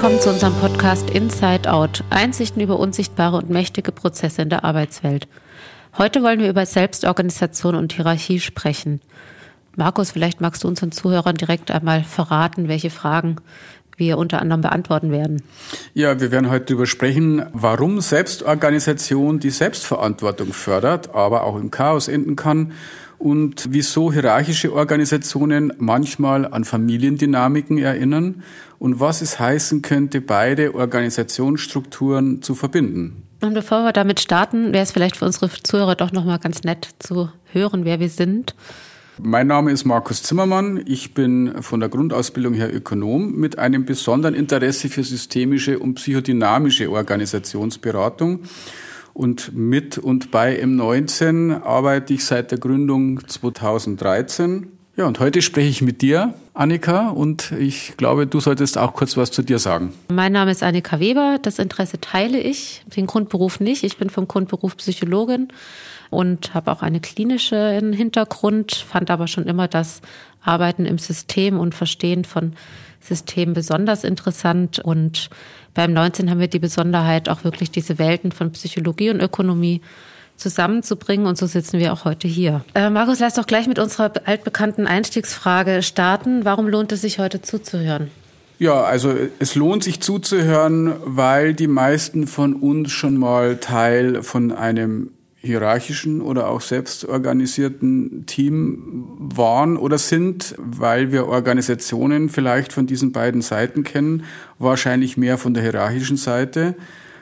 willkommen zu unserem Podcast Inside Out. Einsichten über unsichtbare und mächtige Prozesse in der Arbeitswelt. Heute wollen wir über Selbstorganisation und Hierarchie sprechen. Markus, vielleicht magst du unseren Zuhörern direkt einmal verraten, welche Fragen wir unter anderem beantworten werden. Ja, wir werden heute darüber sprechen, warum Selbstorganisation die Selbstverantwortung fördert, aber auch im Chaos enden kann und wieso hierarchische Organisationen manchmal an Familiendynamiken erinnern und was es heißen könnte, beide Organisationsstrukturen zu verbinden. Und bevor wir damit starten, wäre es vielleicht für unsere Zuhörer doch nochmal ganz nett zu hören, wer wir sind. Mein Name ist Markus Zimmermann. Ich bin von der Grundausbildung her Ökonom mit einem besonderen Interesse für systemische und psychodynamische Organisationsberatung. Und mit und bei M19 arbeite ich seit der Gründung 2013. Ja, und heute spreche ich mit dir, Annika, und ich glaube, du solltest auch kurz was zu dir sagen. Mein Name ist Annika Weber. Das Interesse teile ich, den Grundberuf nicht. Ich bin vom Grundberuf Psychologin und habe auch einen klinischen Hintergrund, fand aber schon immer das Arbeiten im System und Verstehen von Systemen besonders interessant. Und beim 19 haben wir die Besonderheit, auch wirklich diese Welten von Psychologie und Ökonomie zusammenzubringen. Und so sitzen wir auch heute hier. Äh, Markus, lass doch gleich mit unserer altbekannten Einstiegsfrage starten. Warum lohnt es sich heute zuzuhören? Ja, also es lohnt sich zuzuhören, weil die meisten von uns schon mal Teil von einem hierarchischen oder auch selbstorganisierten Team waren oder sind, weil wir Organisationen vielleicht von diesen beiden Seiten kennen, wahrscheinlich mehr von der hierarchischen Seite.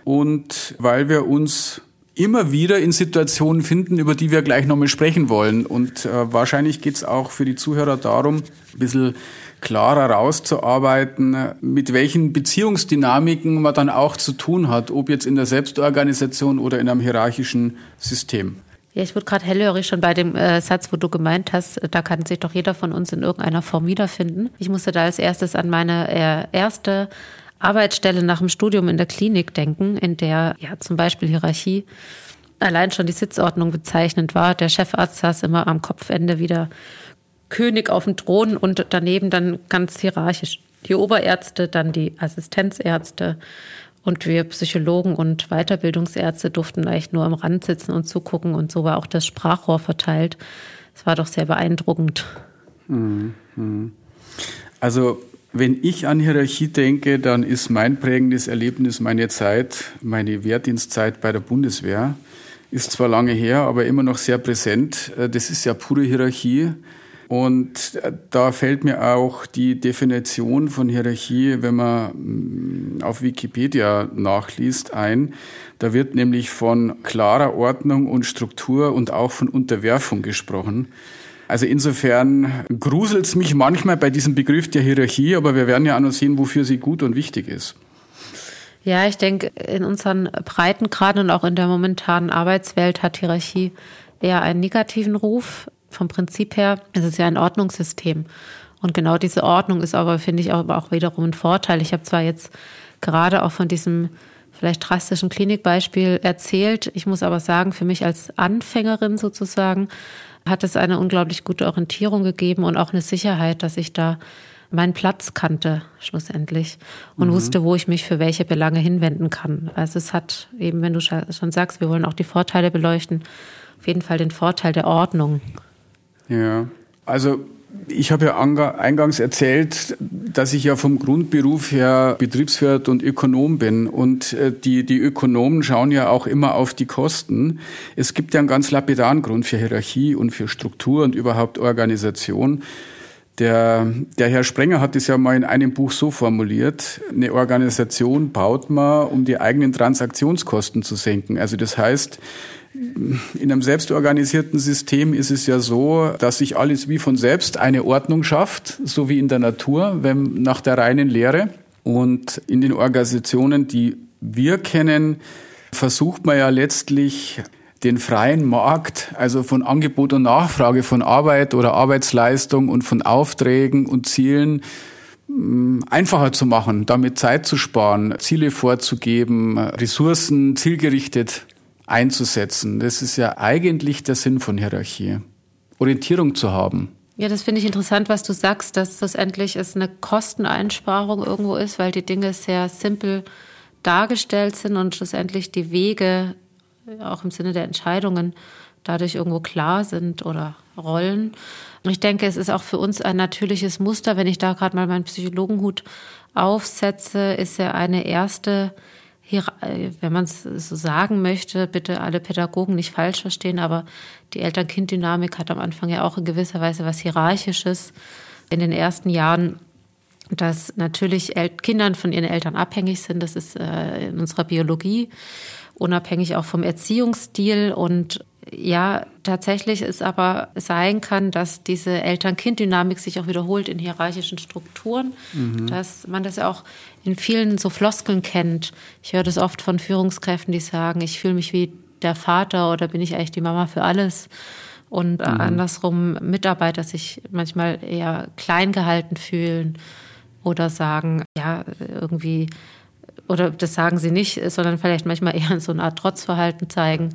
Und weil wir uns immer wieder in Situationen finden, über die wir gleich nochmal sprechen wollen. Und äh, wahrscheinlich geht es auch für die Zuhörer darum, ein bisschen klarer rauszuarbeiten, mit welchen Beziehungsdynamiken man dann auch zu tun hat, ob jetzt in der Selbstorganisation oder in einem hierarchischen System. Ja, ich wurde gerade hellhörig schon bei dem äh, Satz, wo du gemeint hast, da kann sich doch jeder von uns in irgendeiner Form wiederfinden. Ich musste da als erstes an meine äh, erste Arbeitsstelle nach dem Studium in der Klinik denken, in der ja zum Beispiel Hierarchie allein schon die Sitzordnung bezeichnend war. Der Chefarzt saß immer am Kopfende wieder König auf dem Thron und daneben dann ganz hierarchisch die Oberärzte, dann die Assistenzärzte und wir Psychologen und Weiterbildungsärzte durften eigentlich nur am Rand sitzen und zugucken und so war auch das Sprachrohr verteilt. Es war doch sehr beeindruckend. Mhm, mhm. Also wenn ich an Hierarchie denke, dann ist mein prägendes Erlebnis meine Zeit, meine Wehrdienstzeit bei der Bundeswehr. Ist zwar lange her, aber immer noch sehr präsent. Äh, das ist ja pure Hierarchie. Und äh, da fällt mir auch die Definition von Hierarchie, wenn man mm, auf Wikipedia nachliest, ein. Da wird nämlich von klarer Ordnung und Struktur und auch von Unterwerfung gesprochen. Also insofern gruselt es mich manchmal bei diesem Begriff der Hierarchie, aber wir werden ja auch noch sehen, wofür sie gut und wichtig ist. Ja, ich denke, in unseren Breitengraden und auch in der momentanen Arbeitswelt hat Hierarchie eher einen negativen Ruf vom Prinzip her ist es ja ein Ordnungssystem. Und genau diese Ordnung ist aber, finde ich, auch, auch wiederum ein Vorteil. Ich habe zwar jetzt gerade auch von diesem vielleicht drastischen Klinikbeispiel erzählt. Ich muss aber sagen, für mich als Anfängerin sozusagen hat es eine unglaublich gute Orientierung gegeben und auch eine Sicherheit, dass ich da meinen Platz kannte schlussendlich und mhm. wusste, wo ich mich für welche Belange hinwenden kann. Also es hat eben, wenn du schon sagst, wir wollen auch die Vorteile beleuchten, auf jeden Fall den Vorteil der Ordnung. Ja, also ich habe ja eingangs erzählt, dass ich ja vom Grundberuf her Betriebswirt und Ökonom bin. Und äh, die, die Ökonomen schauen ja auch immer auf die Kosten. Es gibt ja einen ganz lapidaren Grund für Hierarchie und für Struktur und überhaupt Organisation. Der, der Herr Sprenger hat es ja mal in einem Buch so formuliert, eine Organisation baut man, um die eigenen Transaktionskosten zu senken. Also das heißt, in einem selbstorganisierten System ist es ja so, dass sich alles wie von selbst eine Ordnung schafft, so wie in der Natur, wenn nach der reinen Lehre. Und in den Organisationen, die wir kennen, versucht man ja letztlich den freien Markt, also von Angebot und Nachfrage von Arbeit oder Arbeitsleistung und von Aufträgen und Zielen mm, einfacher zu machen, damit Zeit zu sparen, Ziele vorzugeben, Ressourcen zielgerichtet einzusetzen. Das ist ja eigentlich der Sinn von Hierarchie. Orientierung zu haben. Ja, das finde ich interessant, was du sagst, dass schlussendlich es eine Kosteneinsparung irgendwo ist, weil die Dinge sehr simpel dargestellt sind und schlussendlich die Wege auch im Sinne der Entscheidungen dadurch irgendwo klar sind oder rollen. Und ich denke, es ist auch für uns ein natürliches Muster, wenn ich da gerade mal meinen Psychologenhut aufsetze, ist ja eine erste wenn man es so sagen möchte, bitte alle Pädagogen nicht falsch verstehen, aber die Eltern-Kind-Dynamik hat am Anfang ja auch in gewisser Weise was Hierarchisches. In den ersten Jahren, dass natürlich Kindern von ihren Eltern abhängig sind, das ist äh, in unserer Biologie, unabhängig auch vom Erziehungsstil und ja, tatsächlich ist aber sein kann, dass diese Eltern-Kind-Dynamik sich auch wiederholt in hierarchischen Strukturen, mhm. dass man das ja auch in vielen so Floskeln kennt. Ich höre das oft von Führungskräften, die sagen, ich fühle mich wie der Vater oder bin ich eigentlich die Mama für alles? Und mhm. andersrum Mitarbeiter sich manchmal eher klein gehalten fühlen oder sagen, ja, irgendwie, oder das sagen sie nicht, sondern vielleicht manchmal eher so eine Art Trotzverhalten zeigen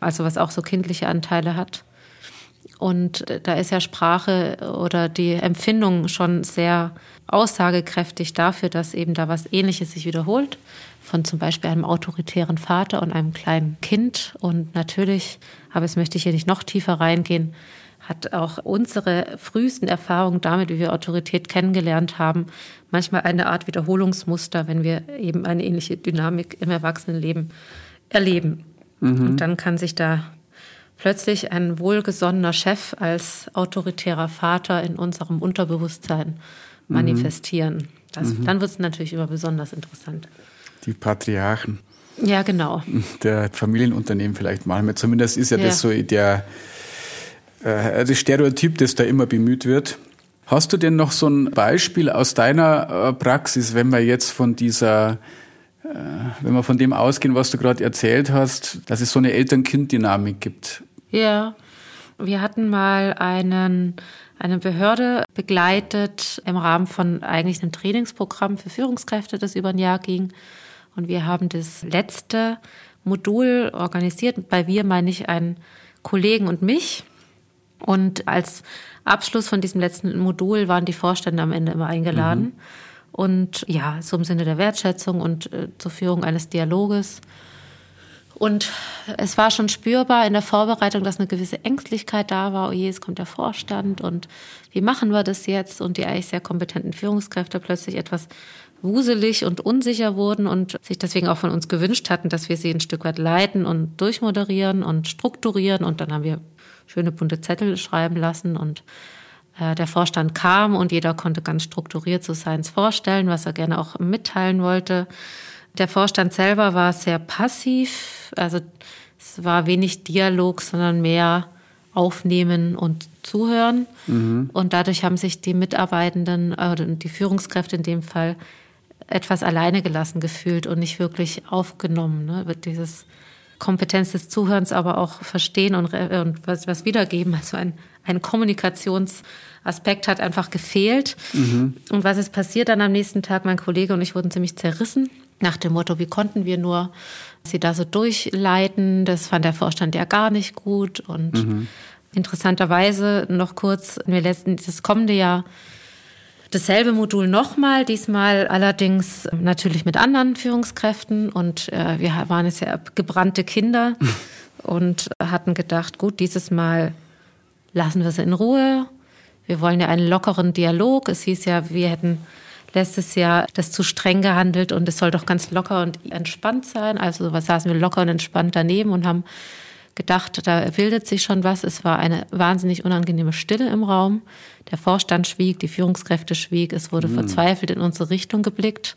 also was auch so kindliche Anteile hat. Und da ist ja Sprache oder die Empfindung schon sehr aussagekräftig dafür, dass eben da was Ähnliches sich wiederholt. Von zum Beispiel einem autoritären Vater und einem kleinen Kind. Und natürlich, aber es möchte ich hier nicht noch tiefer reingehen, hat auch unsere frühesten Erfahrungen damit, wie wir Autorität kennengelernt haben, manchmal eine Art Wiederholungsmuster, wenn wir eben eine ähnliche Dynamik im Erwachsenenleben erleben. Mhm. Und dann kann sich da plötzlich ein wohlgesonnener Chef als autoritärer Vater in unserem Unterbewusstsein mhm. manifestieren. Das, mhm. Dann wird es natürlich immer besonders interessant. Die Patriarchen. Ja, genau. Der Familienunternehmen vielleicht mal. Zumindest ist ja, ja. das so der, äh, das Stereotyp, das da immer bemüht wird. Hast du denn noch so ein Beispiel aus deiner äh, Praxis, wenn wir jetzt von dieser äh, wenn wir von dem ausgehen, was du gerade erzählt hast, dass es so eine Eltern-Kind-Dynamik gibt. Ja, wir hatten mal einen, eine Behörde begleitet im Rahmen von eigentlich einem Trainingsprogramm für Führungskräfte, das über ein Jahr ging. Und wir haben das letzte Modul organisiert. Bei wir meine ich einen Kollegen und mich. Und als Abschluss von diesem letzten Modul waren die Vorstände am Ende immer eingeladen. Mhm und ja, so im Sinne der Wertschätzung und äh, zur Führung eines Dialoges. Und es war schon spürbar in der Vorbereitung, dass eine gewisse Ängstlichkeit da war. Oh je, es kommt der Vorstand und wie machen wir das jetzt? Und die eigentlich sehr kompetenten Führungskräfte plötzlich etwas wuselig und unsicher wurden und sich deswegen auch von uns gewünscht hatten, dass wir sie ein Stück weit leiten und durchmoderieren und strukturieren. Und dann haben wir schöne bunte Zettel schreiben lassen und der Vorstand kam und jeder konnte ganz strukturiert so seins vorstellen, was er gerne auch mitteilen wollte. Der Vorstand selber war sehr passiv, also es war wenig Dialog, sondern mehr aufnehmen und zuhören. Mhm. Und dadurch haben sich die Mitarbeitenden äh, die Führungskräfte in dem Fall etwas alleine gelassen gefühlt und nicht wirklich aufgenommen. Ne? Dieses Kompetenz des Zuhörens, aber auch verstehen und, und was, was wiedergeben. Also ein, ein Kommunikationsaspekt hat einfach gefehlt. Mhm. Und was ist passiert dann am nächsten Tag? Mein Kollege und ich wurden ziemlich zerrissen nach dem Motto, wie konnten wir nur sie da so durchleiten? Das fand der Vorstand ja gar nicht gut. Und mhm. interessanterweise noch kurz, wir letzten, das kommende Jahr dasselbe Modul nochmal, diesmal allerdings natürlich mit anderen Führungskräften und äh, wir waren jetzt ja gebrannte Kinder und hatten gedacht, gut, dieses Mal lassen wir sie in Ruhe. Wir wollen ja einen lockeren Dialog. Es hieß ja, wir hätten letztes Jahr das zu streng gehandelt und es soll doch ganz locker und entspannt sein. Also was saßen wir locker und entspannt daneben und haben gedacht, da bildet sich schon was. Es war eine wahnsinnig unangenehme Stille im Raum. Der Vorstand schwieg, die Führungskräfte schwieg, es wurde mhm. verzweifelt in unsere Richtung geblickt.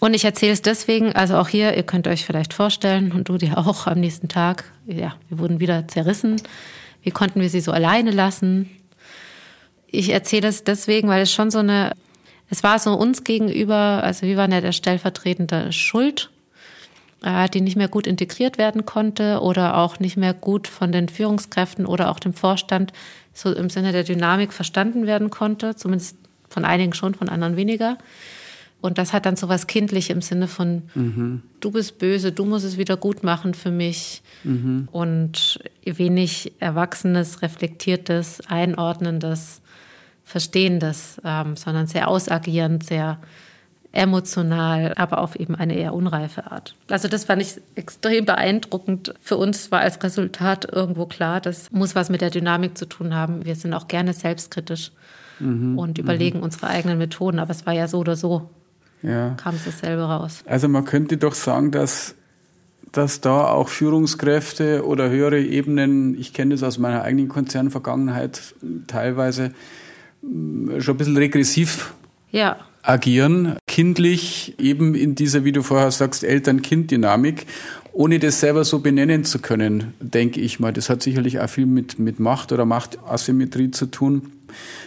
Und ich erzähle es deswegen, also auch hier, ihr könnt euch vielleicht vorstellen, und du dir auch am nächsten Tag, ja, wir wurden wieder zerrissen. Wie konnten wir sie so alleine lassen? Ich erzähle es deswegen, weil es schon so eine, es war so uns gegenüber, also wir waren ja der stellvertretende Schuld die nicht mehr gut integriert werden konnte oder auch nicht mehr gut von den Führungskräften oder auch dem Vorstand so im Sinne der Dynamik verstanden werden konnte, zumindest von einigen schon, von anderen weniger. Und das hat dann so was kindlich im Sinne von, mhm. du bist böse, du musst es wieder gut machen für mich. Mhm. Und wenig Erwachsenes, Reflektiertes, Einordnendes, Verstehendes, ähm, sondern sehr ausagierend, sehr emotional, aber auf eben eine eher unreife Art. Also das fand ich extrem beeindruckend. Für uns war als Resultat irgendwo klar, das muss was mit der Dynamik zu tun haben. Wir sind auch gerne selbstkritisch mhm. und überlegen mhm. unsere eigenen Methoden, aber es war ja so oder so. Ja. Kam es dasselbe raus. Also man könnte doch sagen, dass dass da auch Führungskräfte oder höhere Ebenen, ich kenne das aus meiner eigenen Konzernvergangenheit teilweise, schon ein bisschen regressiv ja agieren, kindlich, eben in dieser, wie du vorher sagst, Eltern-Kind-Dynamik, ohne das selber so benennen zu können, denke ich mal. Das hat sicherlich auch viel mit, mit Macht oder Machtasymmetrie zu tun.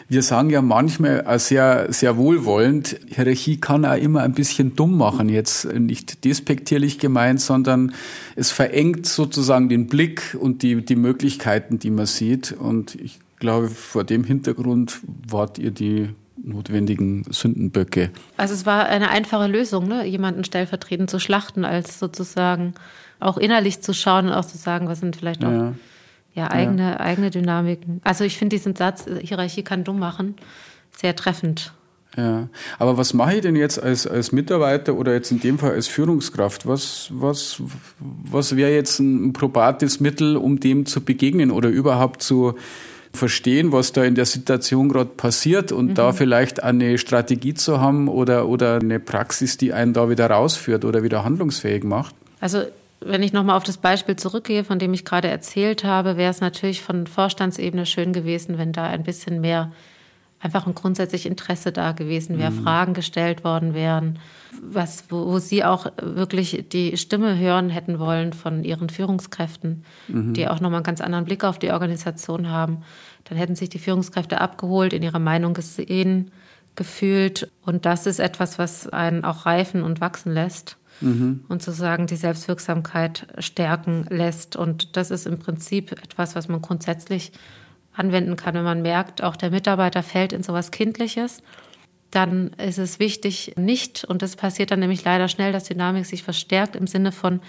Wir sagen ja manchmal sehr, sehr wohlwollend, Hierarchie kann auch immer ein bisschen dumm machen, jetzt nicht despektierlich gemeint, sondern es verengt sozusagen den Blick und die, die Möglichkeiten, die man sieht. Und ich glaube, vor dem Hintergrund wart ihr die notwendigen Sündenböcke. Also es war eine einfache Lösung, ne? jemanden stellvertretend zu schlachten, als sozusagen auch innerlich zu schauen und auch zu sagen, was sind vielleicht auch ja. ja eigene, ja. eigene Dynamiken. Also ich finde diesen Satz, Hierarchie kann dumm machen, sehr treffend. Ja, aber was mache ich denn jetzt als, als Mitarbeiter oder jetzt in dem Fall als Führungskraft? Was, was, was wäre jetzt ein probates Mittel, um dem zu begegnen oder überhaupt zu, verstehen, was da in der Situation gerade passiert und mhm. da vielleicht eine Strategie zu haben oder, oder eine Praxis, die einen da wieder rausführt oder wieder handlungsfähig macht? Also wenn ich nochmal auf das Beispiel zurückgehe, von dem ich gerade erzählt habe, wäre es natürlich von Vorstandsebene schön gewesen, wenn da ein bisschen mehr einfach ein grundsätzlich Interesse da gewesen wäre, mhm. Fragen gestellt worden wären, was, wo, wo, sie auch wirklich die Stimme hören hätten wollen von ihren Führungskräften, mhm. die auch nochmal einen ganz anderen Blick auf die Organisation haben. Dann hätten sich die Führungskräfte abgeholt, in ihrer Meinung gesehen, gefühlt. Und das ist etwas, was einen auch reifen und wachsen lässt. Mhm. und sozusagen die Selbstwirksamkeit stärken lässt. Und das ist im Prinzip etwas, was man grundsätzlich anwenden kann, wenn man merkt, auch der Mitarbeiter fällt in sowas Kindliches, dann ist es wichtig nicht, und das passiert dann nämlich leider schnell, dass Dynamik sich verstärkt im Sinne von,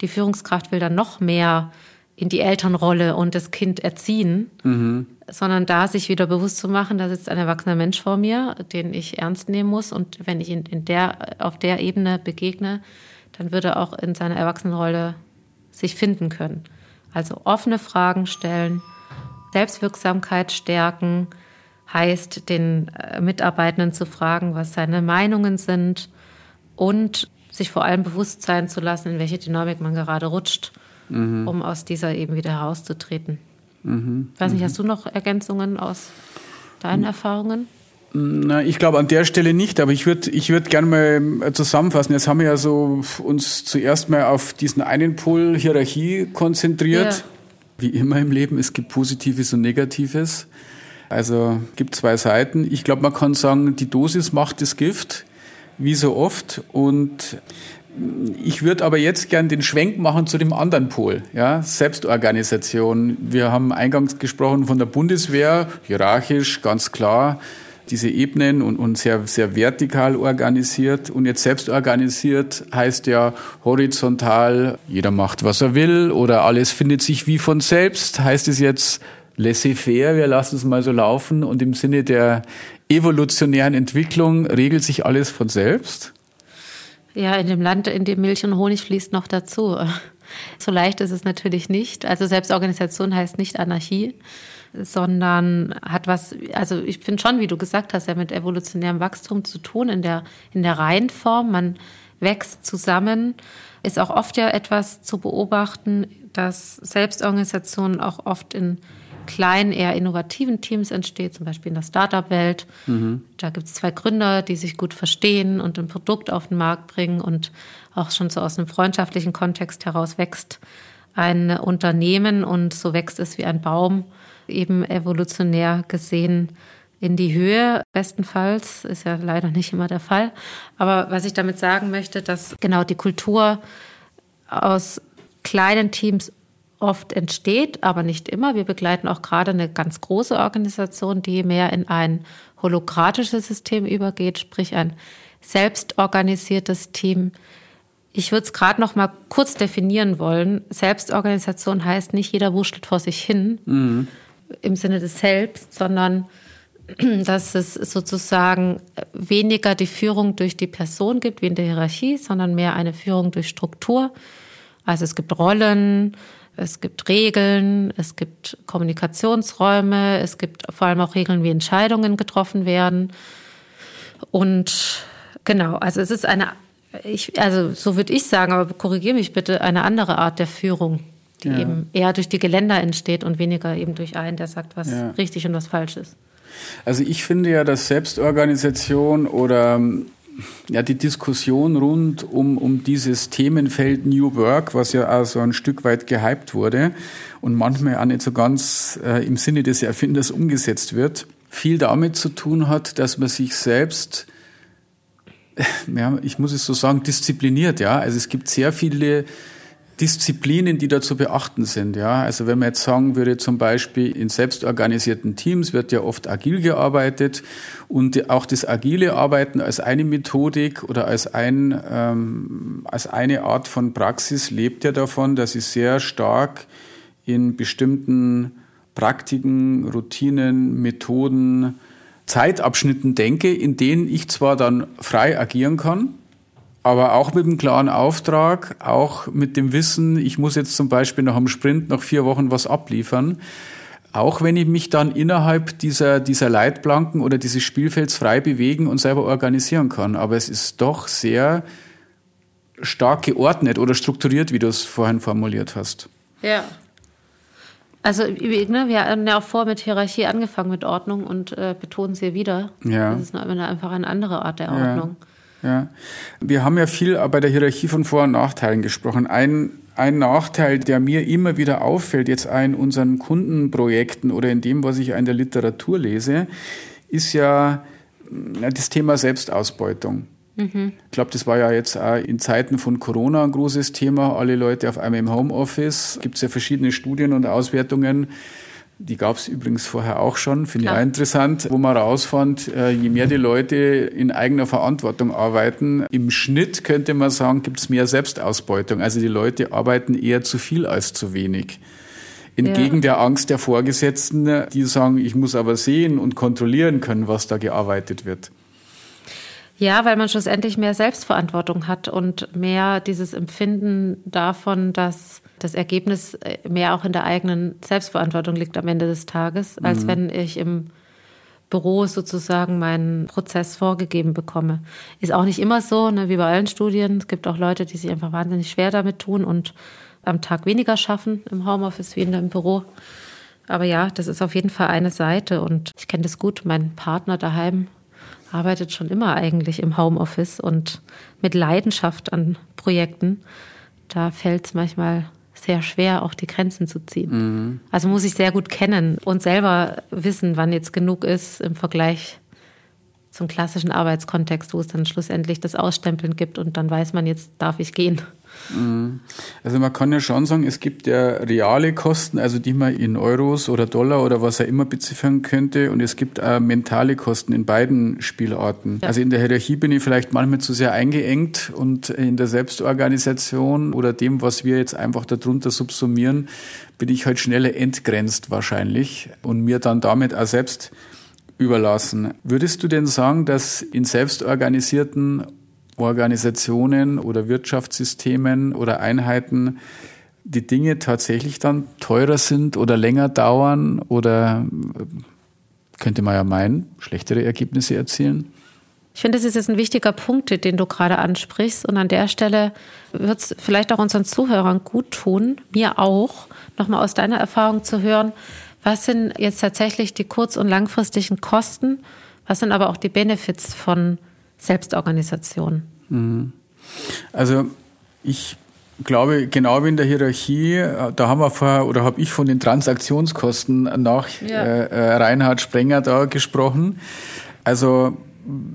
die Führungskraft will dann noch mehr in die Elternrolle und das Kind erziehen, mhm. sondern da sich wieder bewusst zu machen, da sitzt ein erwachsener Mensch vor mir, den ich ernst nehmen muss und wenn ich in, in der, auf der Ebene begegne, dann würde er auch in seiner Erwachsenenrolle sich finden können. Also offene Fragen stellen, Selbstwirksamkeit stärken heißt, den äh, Mitarbeitenden zu fragen, was seine Meinungen sind und sich vor allem bewusst sein zu lassen, in welche Dynamik man gerade rutscht, mhm. um aus dieser eben wieder herauszutreten. Mhm. Weiß nicht, mhm. hast du noch Ergänzungen aus deinen mhm. Erfahrungen? Na, ich glaube an der Stelle nicht, aber ich würde ich würd gerne mal zusammenfassen. Jetzt haben wir ja so uns zuerst mal auf diesen einen Pol Hierarchie konzentriert. Wie immer im Leben, es gibt Positives und Negatives. Also gibt zwei Seiten. Ich glaube, man kann sagen, die Dosis macht das Gift, wie so oft. Und ich würde aber jetzt gern den Schwenk machen zu dem anderen Pol, ja, Selbstorganisation. Wir haben eingangs gesprochen von der Bundeswehr, hierarchisch, ganz klar diese Ebenen und, und sehr, sehr vertikal organisiert. Und jetzt selbst organisiert heißt ja horizontal, jeder macht, was er will oder alles findet sich wie von selbst. Heißt es jetzt laissez-faire, wir lassen es mal so laufen und im Sinne der evolutionären Entwicklung regelt sich alles von selbst? Ja, in dem Land, in dem Milch und Honig fließt noch dazu. So leicht ist es natürlich nicht. Also Selbstorganisation heißt nicht Anarchie sondern hat was, also ich finde schon, wie du gesagt hast, ja mit evolutionärem Wachstum zu tun in der, in der Reihenform. Man wächst zusammen. Ist auch oft ja etwas zu beobachten, dass Selbstorganisation auch oft in kleinen, eher innovativen Teams entsteht, zum Beispiel in der Startup-Welt. Mhm. Da gibt es zwei Gründer, die sich gut verstehen und ein Produkt auf den Markt bringen und auch schon so aus einem freundschaftlichen Kontext heraus wächst ein Unternehmen und so wächst es wie ein Baum eben evolutionär gesehen in die Höhe, bestenfalls, ist ja leider nicht immer der Fall. Aber was ich damit sagen möchte, dass genau die Kultur aus kleinen Teams oft entsteht, aber nicht immer. Wir begleiten auch gerade eine ganz große Organisation, die mehr in ein holokratisches System übergeht, sprich ein selbstorganisiertes Team. Ich würde es gerade noch mal kurz definieren wollen. Selbstorganisation heißt nicht, jeder wurschtelt vor sich hin mhm. Im Sinne des Selbst, sondern dass es sozusagen weniger die Führung durch die Person gibt wie in der Hierarchie, sondern mehr eine Führung durch Struktur. Also es gibt Rollen, es gibt Regeln, es gibt Kommunikationsräume, es gibt vor allem auch Regeln, wie Entscheidungen getroffen werden. Und genau, also es ist eine, ich, also so würde ich sagen, aber korrigiere mich bitte, eine andere Art der Führung, die ja. eben eher durch die Geländer entsteht und weniger eben durch einen, der sagt, was ja. richtig und was falsch ist. Also ich finde ja, dass Selbstorganisation oder ja, die Diskussion rund um, um dieses Themenfeld New Work, was ja auch so ein Stück weit gehypt wurde und manchmal auch nicht so ganz äh, im Sinne des Erfinders umgesetzt wird, viel damit zu tun hat, dass man sich selbst, ja, ich muss es so sagen, diszipliniert, ja. Also es gibt sehr viele Disziplinen, die da zu beachten sind. Ja, also wenn man jetzt sagen würde, zum Beispiel in selbstorganisierten Teams wird ja oft agil gearbeitet und auch das agile Arbeiten als eine Methodik oder als ein ähm, als eine Art von Praxis lebt ja davon, dass ich sehr stark in bestimmten Praktiken, Routinen, Methoden, Zeitabschnitten denke, in denen ich zwar dann frei agieren kann, aber auch mit einem klaren Auftrag, auch mit dem Wissen, ich muss jetzt zum Beispiel nach einem Sprint nach vier Wochen was abliefern. Auch wenn ich mich dann innerhalb dieser, dieser Leitplanken oder dieses Spielfelds frei bewegen und selber organisieren kann. Aber es ist doch sehr stark geordnet oder strukturiert, wie du es vorhin formuliert hast. Ja. Also ne, wir haben ja auch vor mit Hierarchie angefangen mit Ordnung und äh, betonen sie wieder. Ja. Das ist einfach eine andere Art der Ordnung. Ja. Ja. Wir haben ja viel bei der Hierarchie von Vor- und Nachteilen gesprochen. Ein, ein Nachteil, der mir immer wieder auffällt, jetzt in unseren Kundenprojekten oder in dem, was ich in der Literatur lese, ist ja das Thema Selbstausbeutung. Mhm. Ich glaube, das war ja jetzt auch in Zeiten von Corona ein großes Thema. Alle Leute auf einmal im Homeoffice. Gibt es ja verschiedene Studien und Auswertungen die gab es übrigens vorher auch schon, finde ich auch interessant, wo man rausfand, äh, je mehr die Leute in eigener Verantwortung arbeiten, im Schnitt könnte man sagen, gibt es mehr Selbstausbeutung. Also die Leute arbeiten eher zu viel als zu wenig. Entgegen ja. der Angst der Vorgesetzten, die sagen, ich muss aber sehen und kontrollieren können, was da gearbeitet wird. Ja, weil man schlussendlich mehr Selbstverantwortung hat und mehr dieses Empfinden davon, dass das Ergebnis äh, mehr auch in der eigenen Selbstverantwortung liegt am Ende des Tages, als mhm. wenn ich im Büro sozusagen meinen Prozess vorgegeben bekomme. Ist auch nicht immer so, ne, wie bei allen Studien. Es gibt auch Leute, die sich einfach wahnsinnig schwer damit tun und am Tag weniger schaffen im Homeoffice wie in dem Büro. Aber ja, das ist auf jeden Fall eine Seite und ich kenne das gut. Mein Partner daheim arbeitet schon immer eigentlich im Homeoffice und mit Leidenschaft an Projekten. Da fällt es manchmal sehr schwer, auch die Grenzen zu ziehen. Mhm. Also muss ich sehr gut kennen und selber wissen, wann jetzt genug ist im Vergleich zum klassischen Arbeitskontext, wo es dann schlussendlich das Ausstempeln gibt und dann weiß man, jetzt darf ich gehen. Mhm. Also man kann ja schon sagen, es gibt ja reale Kosten, also die man in Euros oder Dollar oder was er immer beziffern könnte und es gibt auch mentale Kosten in beiden Spielarten. Ja. Also in der Hierarchie bin ich vielleicht manchmal zu sehr eingeengt und in der Selbstorganisation oder dem, was wir jetzt einfach darunter subsumieren, bin ich halt schneller entgrenzt wahrscheinlich und mir dann damit auch selbst überlassen. Würdest du denn sagen, dass in selbstorganisierten Organisationen oder Wirtschaftssystemen oder Einheiten die Dinge tatsächlich dann teurer sind oder länger dauern oder könnte man ja meinen, schlechtere Ergebnisse erzielen? Ich finde, das ist jetzt ein wichtiger Punkt, den du gerade ansprichst. Und an der Stelle wird es vielleicht auch unseren Zuhörern gut tun, mir auch, nochmal aus deiner Erfahrung zu hören, was sind jetzt tatsächlich die kurz- und langfristigen Kosten, was sind aber auch die Benefits von Selbstorganisation. Mhm. Also ich glaube, genau wie in der Hierarchie, da haben wir vorher oder habe ich von den Transaktionskosten nach ja. äh, äh Reinhard Sprenger da gesprochen. Also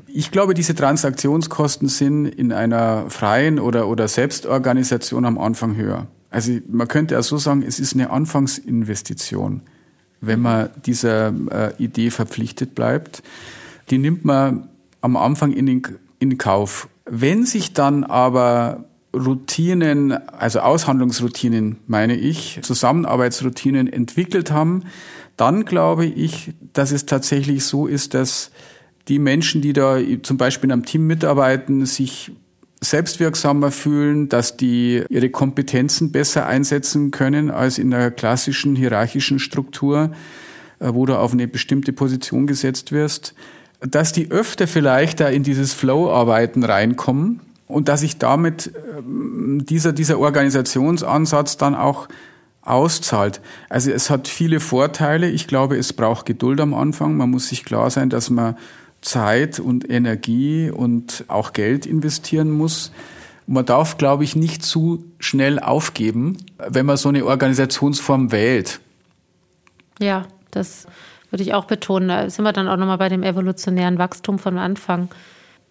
ich glaube, diese Transaktionskosten sind in einer freien oder, oder Selbstorganisation am Anfang höher. Also man könnte ja so sagen, es ist eine Anfangsinvestition, wenn man dieser äh, Idee verpflichtet bleibt. Die nimmt man am Anfang in den in Kauf. Wenn sich dann aber Routinen, also Aushandlungsroutinen meine ich, Zusammenarbeitsroutinen entwickelt haben, dann glaube ich, dass es tatsächlich so ist, dass die Menschen, die da zum Beispiel in einem Team mitarbeiten, sich selbstwirksamer fühlen, dass die ihre Kompetenzen besser einsetzen können als in der klassischen hierarchischen Struktur, äh, wo du auf eine bestimmte Position gesetzt wirst, dass die öfter vielleicht da in dieses Flow-Arbeiten reinkommen und dass sich damit ähm, dieser, dieser Organisationsansatz dann auch auszahlt. Also es hat viele Vorteile. Ich glaube, es braucht Geduld am Anfang. Man muss sich klar sein, dass man Zeit und Energie und auch Geld investieren muss. Man darf, glaube ich, nicht zu schnell aufgeben, wenn man so eine Organisationsform wählt. Ja, das würde ich auch betonen. Da sind wir dann auch nochmal bei dem evolutionären Wachstum von Anfang.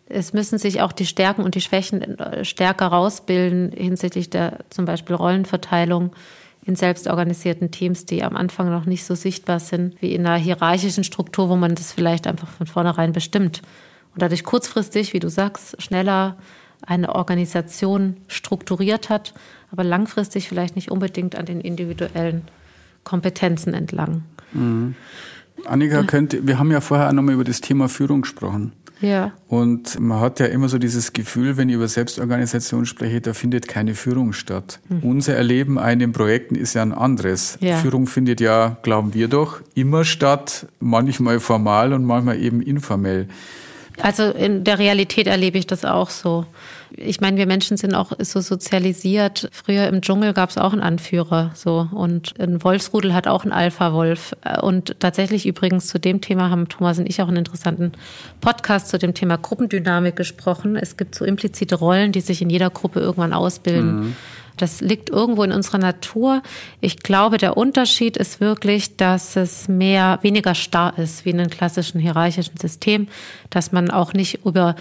Es müssen sich auch die Stärken und die Schwächen stärker rausbilden hinsichtlich der zum Beispiel Rollenverteilung in selbstorganisierten Teams, die am Anfang noch nicht so sichtbar sind wie in einer hierarchischen Struktur, wo man das vielleicht einfach von vornherein bestimmt. Und dadurch kurzfristig, wie du sagst, schneller eine Organisation strukturiert hat, aber langfristig vielleicht nicht unbedingt an den individuellen Kompetenzen entlang. Mhm. Annika, könnte, wir haben ja vorher auch nochmal über das Thema Führung gesprochen. Ja. Und man hat ja immer so dieses Gefühl, wenn ich über Selbstorganisation spreche, da findet keine Führung statt. Mhm. Unser Erleben an den Projekten ist ja ein anderes. Ja. Führung findet ja, glauben wir doch, immer statt, manchmal formal und manchmal eben informell. Also in der Realität erlebe ich das auch so. Ich meine, wir Menschen sind auch so sozialisiert. Früher im Dschungel gab es auch einen Anführer, so und ein Wolfsrudel hat auch einen Alpha-Wolf. Und tatsächlich übrigens zu dem Thema haben Thomas und ich auch einen interessanten Podcast zu dem Thema Gruppendynamik gesprochen. Es gibt so implizite Rollen, die sich in jeder Gruppe irgendwann ausbilden. Mhm. Das liegt irgendwo in unserer Natur. Ich glaube, der Unterschied ist wirklich, dass es mehr, weniger starr ist wie in einem klassischen hierarchischen System, dass man auch nicht über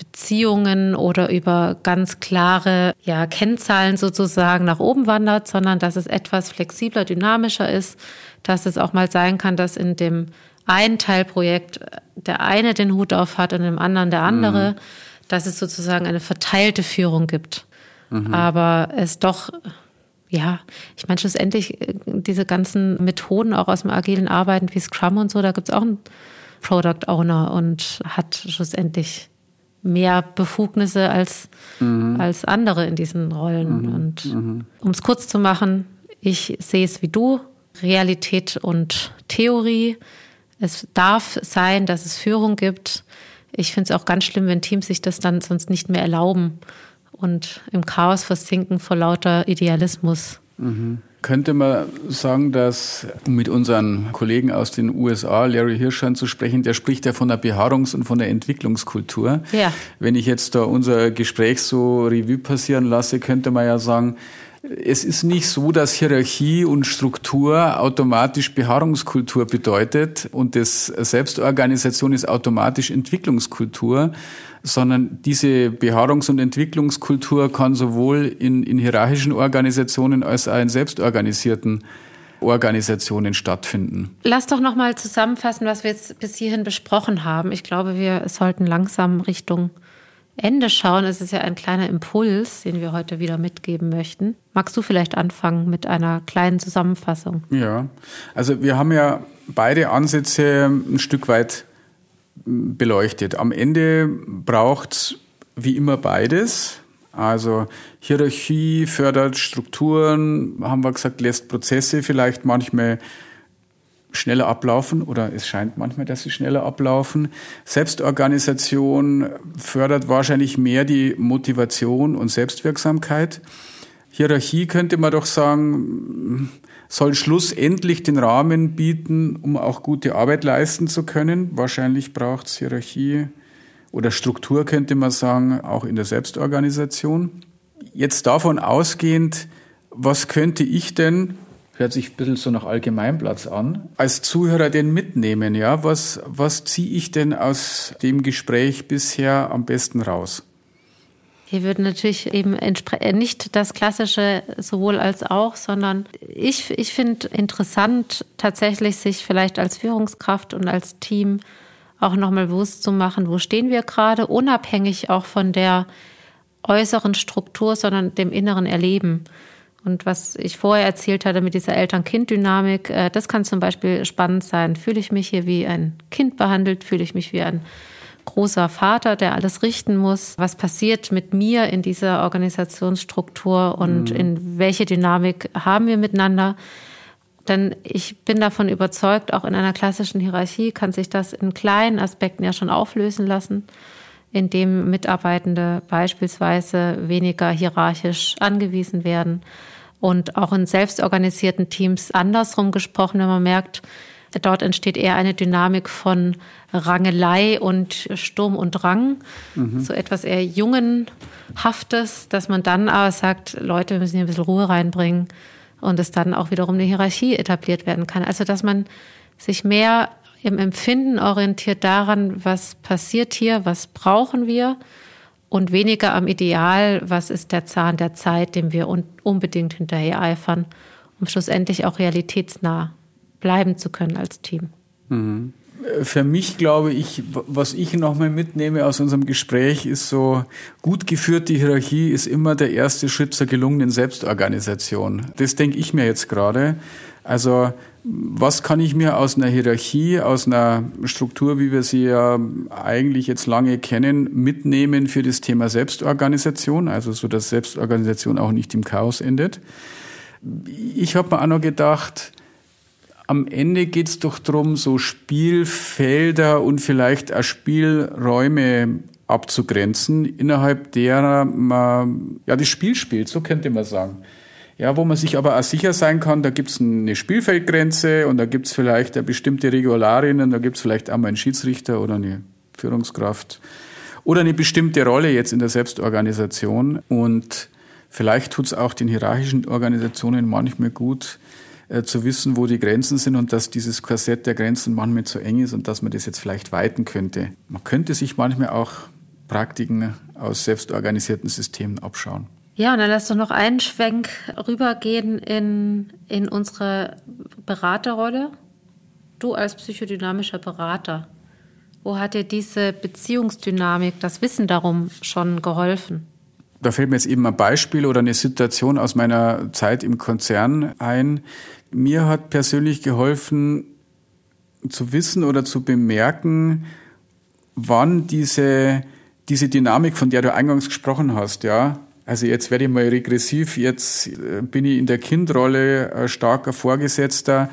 Beziehungen oder über ganz klare ja, Kennzahlen sozusagen nach oben wandert, sondern dass es etwas flexibler, dynamischer ist, dass es auch mal sein kann, dass in dem einen Teilprojekt der eine den Hut auf hat und im anderen der andere, mhm. dass es sozusagen eine verteilte Führung gibt. Mhm. Aber es doch ja, ich meine schlussendlich äh, diese ganzen Methoden auch aus dem agilen Arbeiten wie Scrum und so, da gibt es auch einen Product Owner und hat schlussendlich mehr Befugnisse als, mhm. als andere in diesen Rollen. Mhm. Und mhm. um es kurz zu machen, ich sehe es wie du, Realität und Theorie. Es darf sein, dass es Führung gibt. Ich finde es auch ganz schlimm, wenn Teams sich das dann sonst nicht mehr erlauben und im Chaos versinken vor lauter Idealismus. Mhm. Könnte man sagen, dass, um mit unseren Kollegen aus den USA, Larry Hirschan zu sprechen, der spricht ja von der Beharrungs- und von der Entwicklungskultur. Ja. Wenn ich jetzt da unser Gespräch so Revue passieren lasse, könnte man ja sagen, es ist nicht so, dass Hierarchie und Struktur automatisch Beharrungskultur bedeutet und das Selbstorganisation ist automatisch Entwicklungskultur, sondern diese Beharrungs- und Entwicklungskultur kann sowohl in, in hierarchischen Organisationen als auch in selbstorganisierten Organisationen stattfinden. Lass doch noch mal zusammenfassen, was wir jetzt bis hierhin besprochen haben. Ich glaube, wir sollten langsam Richtung Ende schauen. Es ist ja ein kleiner Impuls, den wir heute wieder mitgeben möchten. Magst du vielleicht anfangen mit einer kleinen Zusammenfassung? Ja, also wir haben ja beide Ansätze ein Stück weit beleuchtet. Am Ende braucht es wie immer beides. Also Hierarchie fördert Strukturen, haben wir gesagt, lässt Prozesse vielleicht manchmal schneller ablaufen oder es scheint manchmal, dass sie schneller ablaufen. Selbstorganisation fördert wahrscheinlich mehr die Motivation und Selbstwirksamkeit. Hierarchie könnte man doch sagen, soll schlussendlich den Rahmen bieten, um auch gute Arbeit leisten zu können. Wahrscheinlich braucht es Hierarchie oder Struktur, könnte man sagen, auch in der Selbstorganisation. Jetzt davon ausgehend, was könnte ich denn, hört sich ein bisschen so nach Allgemeinplatz an, als Zuhörer denn mitnehmen? Ja? Was, was ziehe ich denn aus dem Gespräch bisher am besten raus? Hier wird natürlich eben äh, nicht das klassische sowohl als auch, sondern ich, ich finde interessant, tatsächlich sich vielleicht als Führungskraft und als Team auch nochmal bewusst zu machen, wo stehen wir gerade, unabhängig auch von der äußeren Struktur, sondern dem inneren Erleben. Und was ich vorher erzählt hatte mit dieser Eltern-Kind-Dynamik, äh, das kann zum Beispiel spannend sein. Fühle ich mich hier wie ein Kind behandelt? Fühle ich mich wie ein großer Vater, der alles richten muss? Was passiert mit mir in dieser Organisationsstruktur und mhm. in welche Dynamik haben wir miteinander? Denn ich bin davon überzeugt, auch in einer klassischen Hierarchie kann sich das in kleinen Aspekten ja schon auflösen lassen in dem Mitarbeitende beispielsweise weniger hierarchisch angewiesen werden und auch in selbstorganisierten Teams andersrum gesprochen, wenn man merkt, dort entsteht eher eine Dynamik von Rangelei und Sturm und Drang, mhm. so etwas eher Jungenhaftes, dass man dann aber sagt, Leute, wir müssen hier ein bisschen Ruhe reinbringen und es dann auch wiederum eine Hierarchie etabliert werden kann. Also dass man sich mehr im Empfinden orientiert daran, was passiert hier, was brauchen wir und weniger am Ideal, was ist der Zahn der Zeit, dem wir unbedingt hinterher eifern, um schlussendlich auch realitätsnah bleiben zu können als Team. Mhm. Für mich glaube ich, was ich nochmal mitnehme aus unserem Gespräch, ist so, gut geführte Hierarchie ist immer der erste Schritt zur gelungenen Selbstorganisation. Das denke ich mir jetzt gerade. Also was kann ich mir aus einer Hierarchie, aus einer Struktur, wie wir sie ja eigentlich jetzt lange kennen, mitnehmen für das Thema Selbstorganisation, also so, dass Selbstorganisation auch nicht im Chaos endet. Ich habe mir auch noch gedacht, am Ende geht es doch darum, so Spielfelder und vielleicht auch Spielräume abzugrenzen, innerhalb derer man ja das Spiel spielt, so könnte man sagen. Ja, wo man sich aber auch sicher sein kann, da gibt es eine Spielfeldgrenze und da gibt es vielleicht eine bestimmte Regularien und da gibt es vielleicht einmal einen Schiedsrichter oder eine Führungskraft oder eine bestimmte Rolle jetzt in der Selbstorganisation. Und vielleicht tut es auch den hierarchischen Organisationen manchmal gut, äh, zu wissen, wo die Grenzen sind und dass dieses Korsett der Grenzen manchmal zu eng ist und dass man das jetzt vielleicht weiten könnte. Man könnte sich manchmal auch Praktiken aus selbstorganisierten Systemen abschauen. Ja, und dann lass doch noch einen Schwenk rübergehen in, in unsere Beraterrolle. Du als psychodynamischer Berater, wo hat dir diese Beziehungsdynamik, das Wissen darum schon geholfen? Da fällt mir jetzt eben ein Beispiel oder eine Situation aus meiner Zeit im Konzern ein. Mir hat persönlich geholfen, zu wissen oder zu bemerken, wann diese, diese Dynamik, von der du eingangs gesprochen hast, ja, also jetzt werde ich mal regressiv, jetzt äh, bin ich in der Kindrolle äh, starker Vorgesetzter,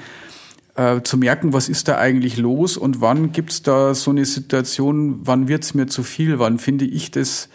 äh, zu merken, was ist da eigentlich los und wann gibt es da so eine Situation, wann wird es mir zu viel, wann finde ich das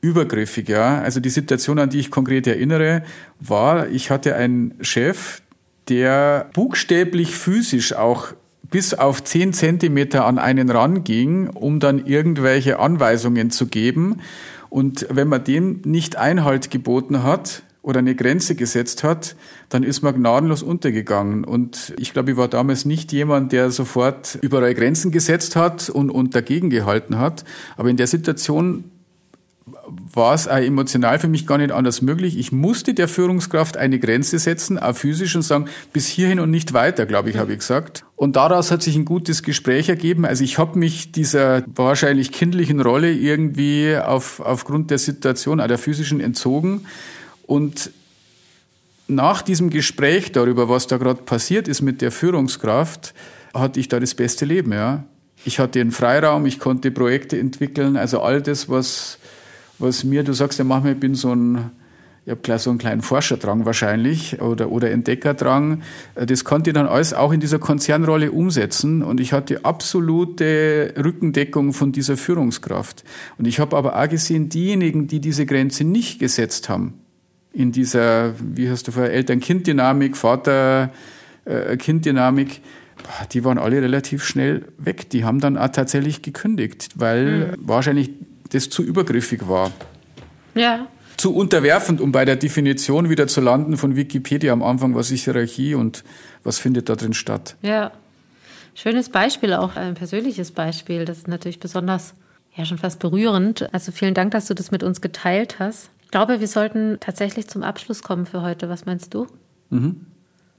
übergriffig, ja. Also die Situation, an die ich konkret erinnere, war, ich hatte einen Chef, der buchstäblich physisch auch bis auf zehn Zentimeter an einen ranging, um dann irgendwelche Anweisungen zu geben. Und wenn man dem nicht Einhalt geboten hat oder eine Grenze gesetzt hat, dann ist man gnadenlos untergegangen. Und ich glaube, ich war damals nicht jemand, der sofort überall Grenzen gesetzt hat und, und dagegen gehalten hat. Aber in der Situation war es auch emotional für mich gar nicht anders möglich. Ich musste der Führungskraft eine Grenze setzen, auch physisch und sagen, bis hierhin und nicht weiter, glaube ich, habe ich gesagt. Und daraus hat sich ein gutes Gespräch ergeben. Also ich habe mich dieser wahrscheinlich kindlichen Rolle irgendwie auf, aufgrund der Situation, auch der physischen, entzogen. Und nach diesem Gespräch darüber, was da gerade passiert ist mit der Führungskraft, hatte ich da das beste Leben, ja. Ich hatte einen Freiraum, ich konnte Projekte entwickeln, also all das, was was mir, du sagst ja manchmal, ich bin so ein, ich habe gleich so einen kleinen Forscherdrang wahrscheinlich oder, oder Entdeckerdrang. Das konnte ich dann alles auch in dieser Konzernrolle umsetzen und ich hatte absolute Rückendeckung von dieser Führungskraft. Und ich habe aber auch gesehen, diejenigen, die diese Grenze nicht gesetzt haben, in dieser, wie hast du vorher, Eltern-Kind-Dynamik, Vater-Kind-Dynamik, die waren alle relativ schnell weg. Die haben dann auch tatsächlich gekündigt, weil mhm. wahrscheinlich das zu übergriffig war. Ja. Zu unterwerfend, um bei der Definition wieder zu landen von Wikipedia am Anfang, was ist Hierarchie und was findet da drin statt. Ja. Schönes Beispiel, auch ein persönliches Beispiel. Das ist natürlich besonders, ja, schon fast berührend. Also vielen Dank, dass du das mit uns geteilt hast. Ich glaube, wir sollten tatsächlich zum Abschluss kommen für heute. Was meinst du? Mhm.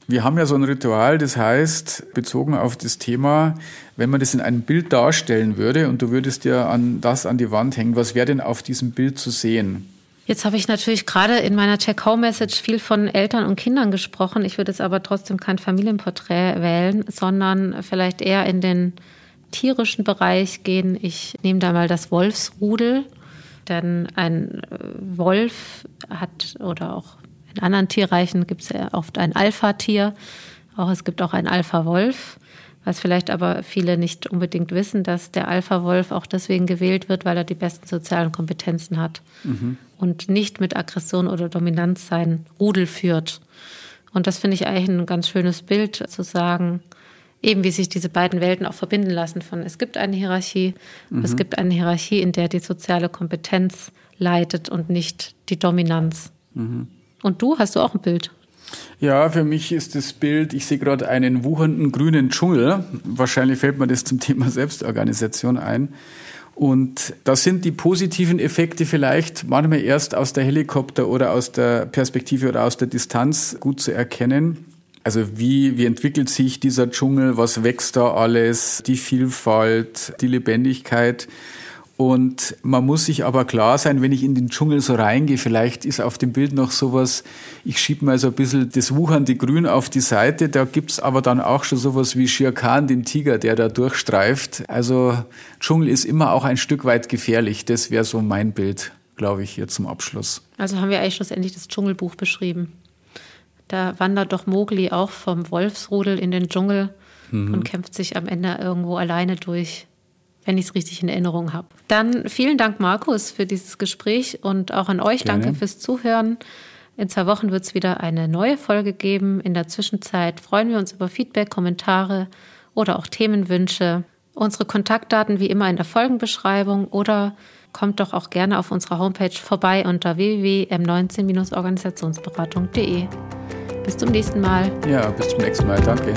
Wir haben ja so ein Ritual, das heißt, bezogen auf das Thema, wenn man das in einem Bild darstellen würde und du würdest dir an das an die Wand hängen, was wäre denn auf diesem Bild zu sehen? Jetzt habe ich natürlich gerade in meiner Check-Home-Message viel von Eltern und Kindern gesprochen. Ich würde jetzt aber trotzdem kein Familienporträt wählen, sondern vielleicht eher in den tierischen Bereich gehen. Ich nehme da mal das Wolfsrudel, denn ein Wolf hat oder auch in anderen Tierreichen gibt es ja oft ein Alpha-Tier. Auch es gibt auch ein Alpha-Wolf. Was vielleicht aber viele nicht unbedingt wissen, dass der Alpha-Wolf auch deswegen gewählt wird, weil er die besten sozialen Kompetenzen hat mhm. und nicht mit Aggression oder Dominanz sein Rudel führt. Und das finde ich eigentlich ein ganz schönes Bild, zu sagen, eben wie sich diese beiden Welten auch verbinden lassen von es gibt eine Hierarchie, mhm. es gibt eine Hierarchie, in der die soziale Kompetenz leitet und nicht die Dominanz. Mhm. Und du, hast du auch ein Bild? Ja, für mich ist das Bild, ich sehe gerade einen wuchernden grünen Dschungel. Wahrscheinlich fällt mir das zum Thema Selbstorganisation ein. Und da sind die positiven Effekte vielleicht manchmal erst aus der Helikopter oder aus der Perspektive oder aus der Distanz gut zu erkennen. Also wie, wie entwickelt sich dieser Dschungel, was wächst da alles, die Vielfalt, die Lebendigkeit. Und man muss sich aber klar sein, wenn ich in den Dschungel so reingehe, vielleicht ist auf dem Bild noch sowas, ich schiebe mal so ein bisschen das wuchernde Grün auf die Seite, da gibt's aber dann auch schon sowas wie Shere Khan, den Tiger, der da durchstreift. Also Dschungel ist immer auch ein Stück weit gefährlich. Das wäre so mein Bild, glaube ich, hier zum Abschluss. Also haben wir eigentlich schlussendlich das Dschungelbuch beschrieben. Da wandert doch Mowgli auch vom Wolfsrudel in den Dschungel mhm. und kämpft sich am Ende irgendwo alleine durch wenn ich es richtig in Erinnerung habe. Dann vielen Dank, Markus, für dieses Gespräch und auch an euch Gerne. danke fürs Zuhören. In zwei Wochen wird es wieder eine neue Folge geben. In der Zwischenzeit freuen wir uns über Feedback, Kommentare oder auch Themenwünsche. Unsere Kontaktdaten wie immer in der Folgenbeschreibung oder kommt doch auch gerne auf unserer Homepage vorbei unter www.m19-organisationsberatung.de. Bis zum nächsten Mal. Ja, bis zum nächsten Mal. Danke.